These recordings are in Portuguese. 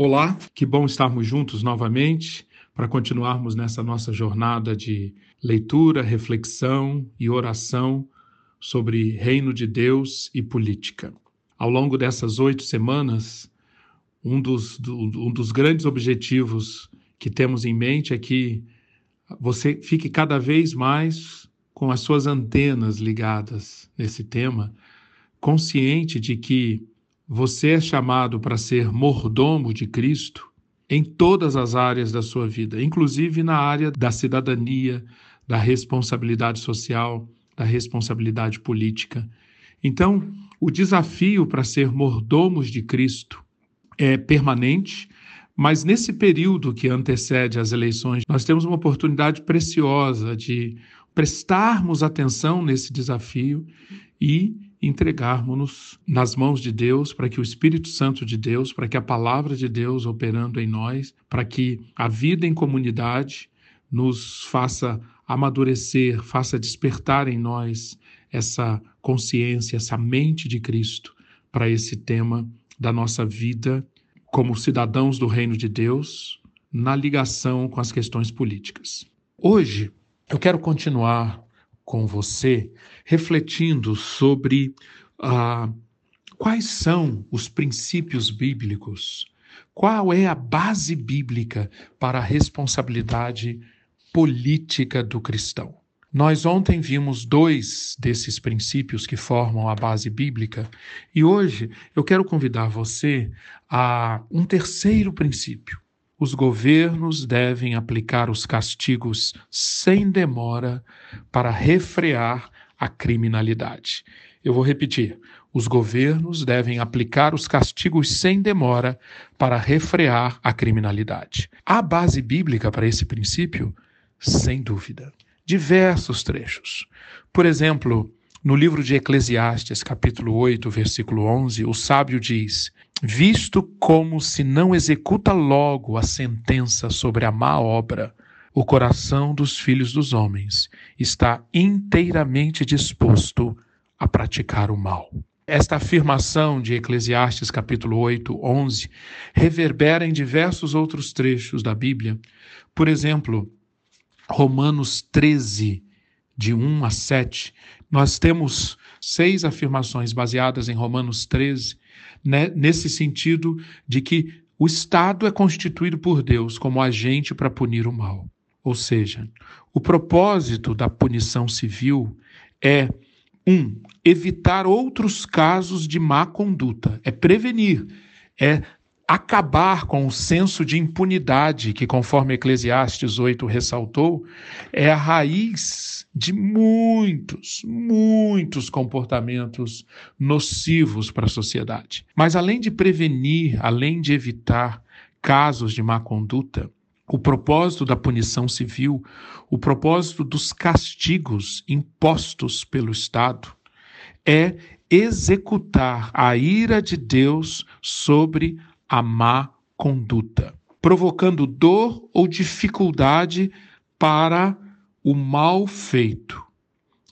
Olá, que bom estarmos juntos novamente para continuarmos nessa nossa jornada de leitura, reflexão e oração sobre reino de Deus e política. Ao longo dessas oito semanas, um dos, do, um dos grandes objetivos que temos em mente é que você fique cada vez mais com as suas antenas ligadas nesse tema, consciente de que você é chamado para ser mordomo de Cristo em todas as áreas da sua vida, inclusive na área da cidadania, da responsabilidade social, da responsabilidade política. Então, o desafio para ser mordomos de Cristo é permanente, mas nesse período que antecede as eleições, nós temos uma oportunidade preciosa de prestarmos atenção nesse desafio e entregarmos-nos nas mãos de Deus, para que o Espírito Santo de Deus, para que a palavra de Deus operando em nós, para que a vida em comunidade nos faça amadurecer, faça despertar em nós essa consciência, essa mente de Cristo para esse tema da nossa vida como cidadãos do reino de Deus na ligação com as questões políticas. Hoje eu quero continuar com você, refletindo sobre ah, quais são os princípios bíblicos, qual é a base bíblica para a responsabilidade política do cristão. Nós ontem vimos dois desses princípios que formam a base bíblica e hoje eu quero convidar você a um terceiro princípio, os governos devem aplicar os castigos sem demora para refrear a criminalidade. Eu vou repetir. Os governos devem aplicar os castigos sem demora para refrear a criminalidade. Há base bíblica para esse princípio? Sem dúvida. Diversos trechos. Por exemplo, no livro de Eclesiastes, capítulo 8, versículo 11, o sábio diz: Visto como se não executa logo a sentença sobre a má obra, o coração dos filhos dos homens está inteiramente disposto a praticar o mal. Esta afirmação de Eclesiastes capítulo 8, 11 reverbera em diversos outros trechos da Bíblia. Por exemplo, Romanos 13, de 1 a 7, nós temos seis afirmações baseadas em Romanos 13, né, nesse sentido de que o Estado é constituído por Deus como agente para punir o mal. Ou seja, o propósito da punição civil é um, evitar outros casos de má conduta, é prevenir, é acabar com o senso de impunidade que, conforme Eclesiastes 8 ressaltou, é a raiz de muitos, muitos comportamentos nocivos para a sociedade. Mas além de prevenir, além de evitar casos de má conduta, o propósito da punição civil, o propósito dos castigos impostos pelo Estado, é executar a ira de Deus sobre a má conduta, provocando dor ou dificuldade para o mal feito.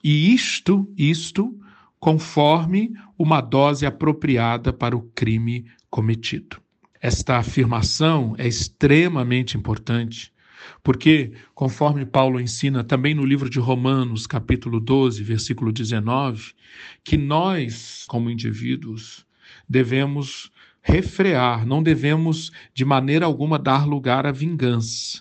E isto, isto, conforme uma dose apropriada para o crime cometido. Esta afirmação é extremamente importante, porque, conforme Paulo ensina também no livro de Romanos, capítulo 12, versículo 19, que nós, como indivíduos, devemos refrear, não devemos de maneira alguma dar lugar à vingança,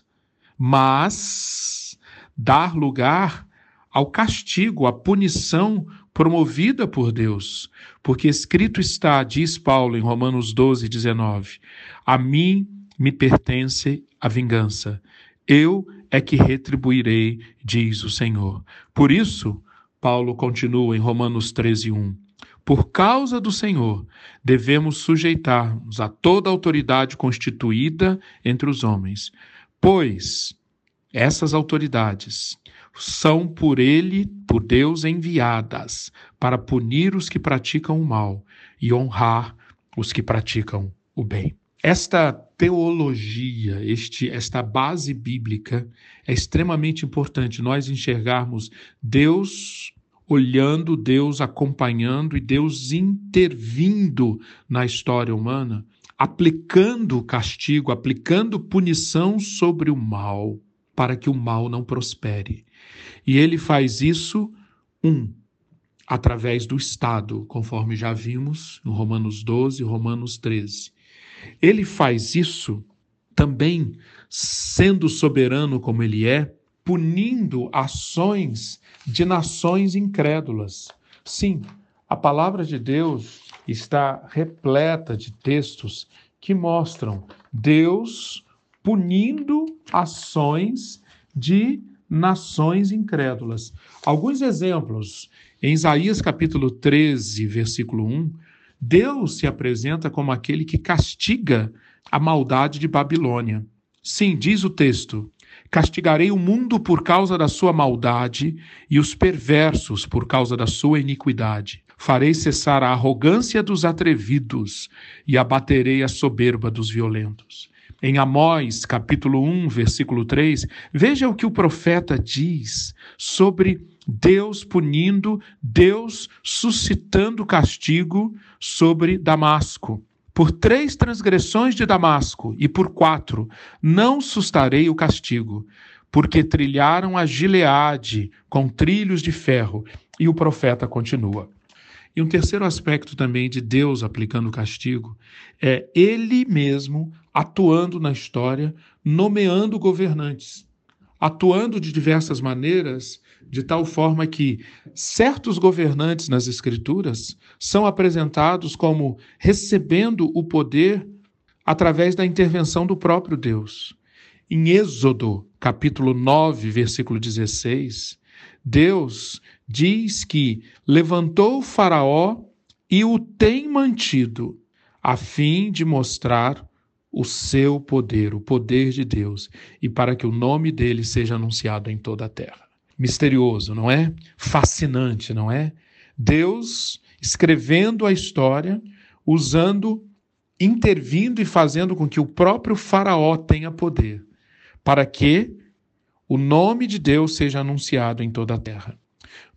mas dar lugar ao castigo, à punição promovida por Deus. Porque escrito está, diz Paulo em Romanos 12, 19: A mim me pertence a vingança. Eu é que retribuirei, diz o Senhor. Por isso, Paulo continua em Romanos 13, 1. Por causa do Senhor, devemos sujeitar-nos a toda autoridade constituída entre os homens, pois essas autoridades são por ele, por Deus, enviadas para punir os que praticam o mal e honrar os que praticam o bem. Esta teologia, este, esta base bíblica é extremamente importante nós enxergarmos Deus olhando, Deus acompanhando e Deus intervindo na história humana aplicando castigo, aplicando punição sobre o mal, para que o mal não prospere. E ele faz isso, um, através do Estado, conforme já vimos no Romanos 12 e Romanos 13. Ele faz isso também, sendo soberano como ele é, punindo ações de nações incrédulas. Sim, a palavra de Deus está repleta de textos que mostram Deus punindo ações de nações incrédulas. Alguns exemplos. Em Isaías capítulo 13, versículo 1, Deus se apresenta como aquele que castiga a maldade de Babilônia. Sim, diz o texto: Castigarei o mundo por causa da sua maldade e os perversos por causa da sua iniquidade. Farei cessar a arrogância dos atrevidos e abaterei a soberba dos violentos. Em Amós, capítulo 1, versículo 3, veja o que o profeta diz sobre Deus punindo, Deus suscitando castigo sobre Damasco. Por três transgressões de Damasco e por quatro não sustarei o castigo, porque trilharam a Gileade com trilhos de ferro. E o profeta continua. E um terceiro aspecto também de Deus aplicando o castigo é ele mesmo atuando na história, nomeando governantes, atuando de diversas maneiras, de tal forma que certos governantes nas Escrituras são apresentados como recebendo o poder através da intervenção do próprio Deus. Em Êxodo, capítulo 9, versículo 16, Deus diz que levantou o Faraó e o tem mantido, a fim de mostrar o seu poder, o poder de Deus, e para que o nome dele seja anunciado em toda a terra. Misterioso, não é? Fascinante, não é? Deus escrevendo a história, usando, intervindo e fazendo com que o próprio Faraó tenha poder, para que o nome de Deus seja anunciado em toda a terra.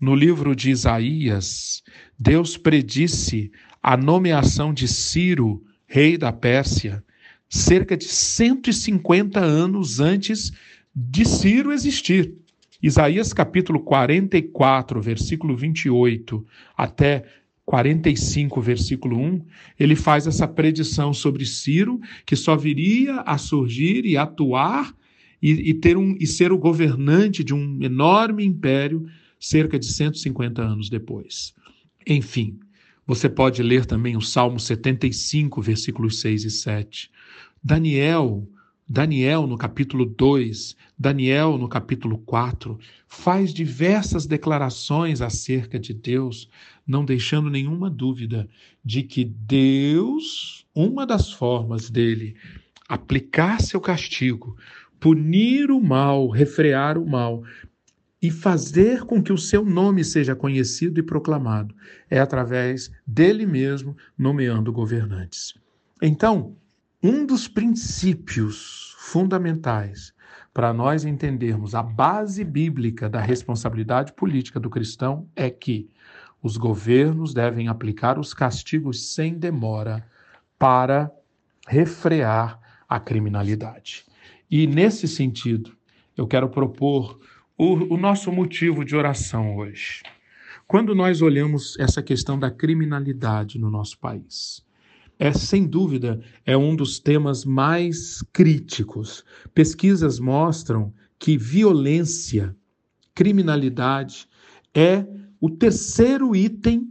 No livro de Isaías, Deus predisse a nomeação de Ciro, rei da Pérsia, cerca de 150 anos antes de Ciro existir. Isaías capítulo 44, versículo 28 até 45, versículo 1, ele faz essa predição sobre Ciro, que só viria a surgir e atuar e, e, ter um, e ser o governante de um enorme império cerca de 150 anos depois. Enfim, você pode ler também o Salmo 75, versículos 6 e 7. Daniel, Daniel no capítulo 2, Daniel no capítulo 4, faz diversas declarações acerca de Deus, não deixando nenhuma dúvida de que Deus, uma das formas dele aplicar seu castigo, punir o mal, refrear o mal, e fazer com que o seu nome seja conhecido e proclamado é através dele mesmo nomeando governantes. Então, um dos princípios fundamentais para nós entendermos a base bíblica da responsabilidade política do cristão é que os governos devem aplicar os castigos sem demora para refrear a criminalidade. E nesse sentido, eu quero propor o, o nosso motivo de oração hoje. Quando nós olhamos essa questão da criminalidade no nosso país, é sem dúvida é um dos temas mais críticos. Pesquisas mostram que violência, criminalidade é o terceiro item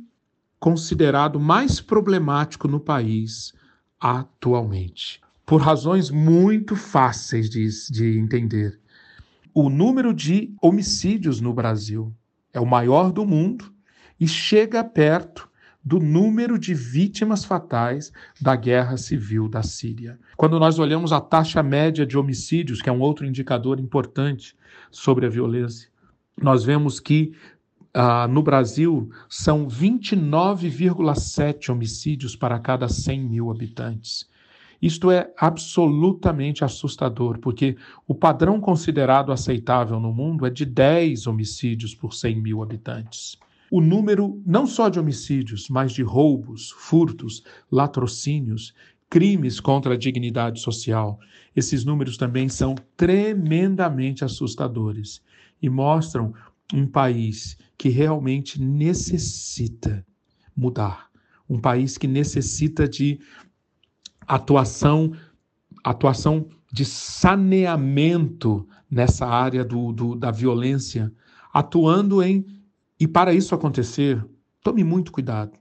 considerado mais problemático no país atualmente, por razões muito fáceis de, de entender o número de homicídios no Brasil é o maior do mundo e chega perto do número de vítimas fatais da guerra civil da Síria. Quando nós olhamos a taxa média de homicídios, que é um outro indicador importante sobre a violência, nós vemos que uh, no Brasil são 29,7 homicídios para cada 100 mil habitantes. Isto é absolutamente assustador, porque o padrão considerado aceitável no mundo é de 10 homicídios por 100 mil habitantes. O número não só de homicídios, mas de roubos, furtos, latrocínios, crimes contra a dignidade social. Esses números também são tremendamente assustadores e mostram um país que realmente necessita mudar, um país que necessita de atuação, atuação de saneamento nessa área do, do, da violência, atuando em. E para isso acontecer, tome muito cuidado.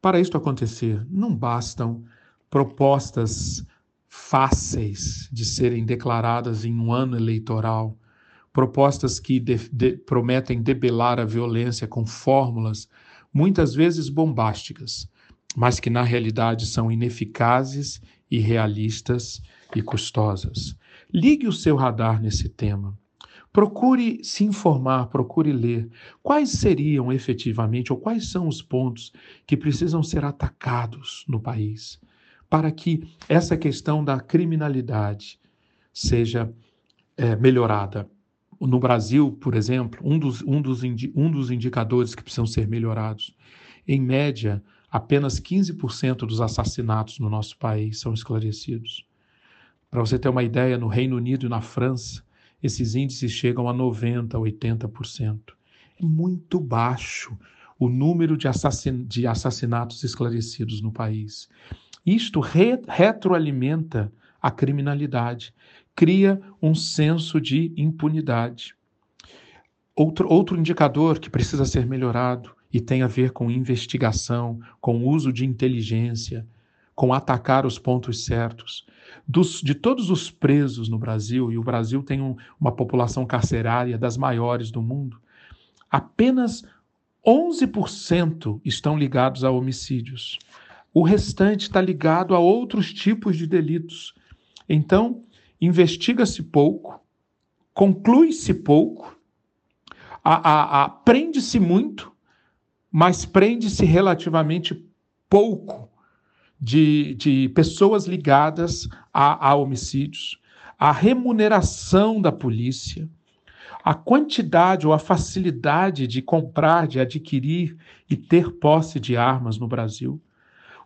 Para isso acontecer, não bastam propostas fáceis de serem declaradas em um ano eleitoral, propostas que de, de, prometem debelar a violência com fórmulas muitas vezes bombásticas, mas que na realidade são ineficazes, irrealistas e custosas. Ligue o seu radar nesse tema. Procure se informar, procure ler quais seriam efetivamente ou quais são os pontos que precisam ser atacados no país para que essa questão da criminalidade seja é, melhorada. No Brasil, por exemplo, um dos, um, dos indi, um dos indicadores que precisam ser melhorados, em média, apenas 15% dos assassinatos no nosso país são esclarecidos. Para você ter uma ideia, no Reino Unido e na França, esses índices chegam a 90%, 80%. É muito baixo o número de, assassin de assassinatos esclarecidos no país. Isto re retroalimenta a criminalidade, cria um senso de impunidade. Outro, outro indicador que precisa ser melhorado e tem a ver com investigação, com uso de inteligência, com atacar os pontos certos. Dos, de todos os presos no Brasil, e o Brasil tem um, uma população carcerária das maiores do mundo, apenas 11% estão ligados a homicídios. O restante está ligado a outros tipos de delitos. Então, investiga-se pouco, conclui-se pouco, aprende-se muito, mas prende-se relativamente pouco de, de pessoas ligadas a, a homicídios. A remuneração da polícia, a quantidade ou a facilidade de comprar, de adquirir e ter posse de armas no Brasil.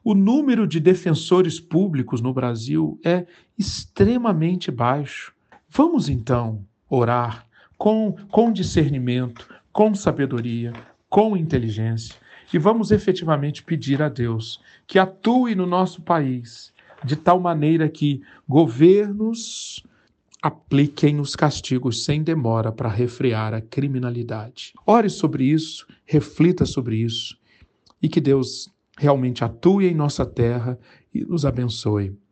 O número de defensores públicos no Brasil é extremamente baixo. Vamos então orar com, com discernimento, com sabedoria, com inteligência e vamos efetivamente pedir a Deus que atue no nosso país de tal maneira que governos apliquem os castigos sem demora para refrear a criminalidade. Ore sobre isso, reflita sobre isso e que Deus realmente atue em nossa terra e nos abençoe.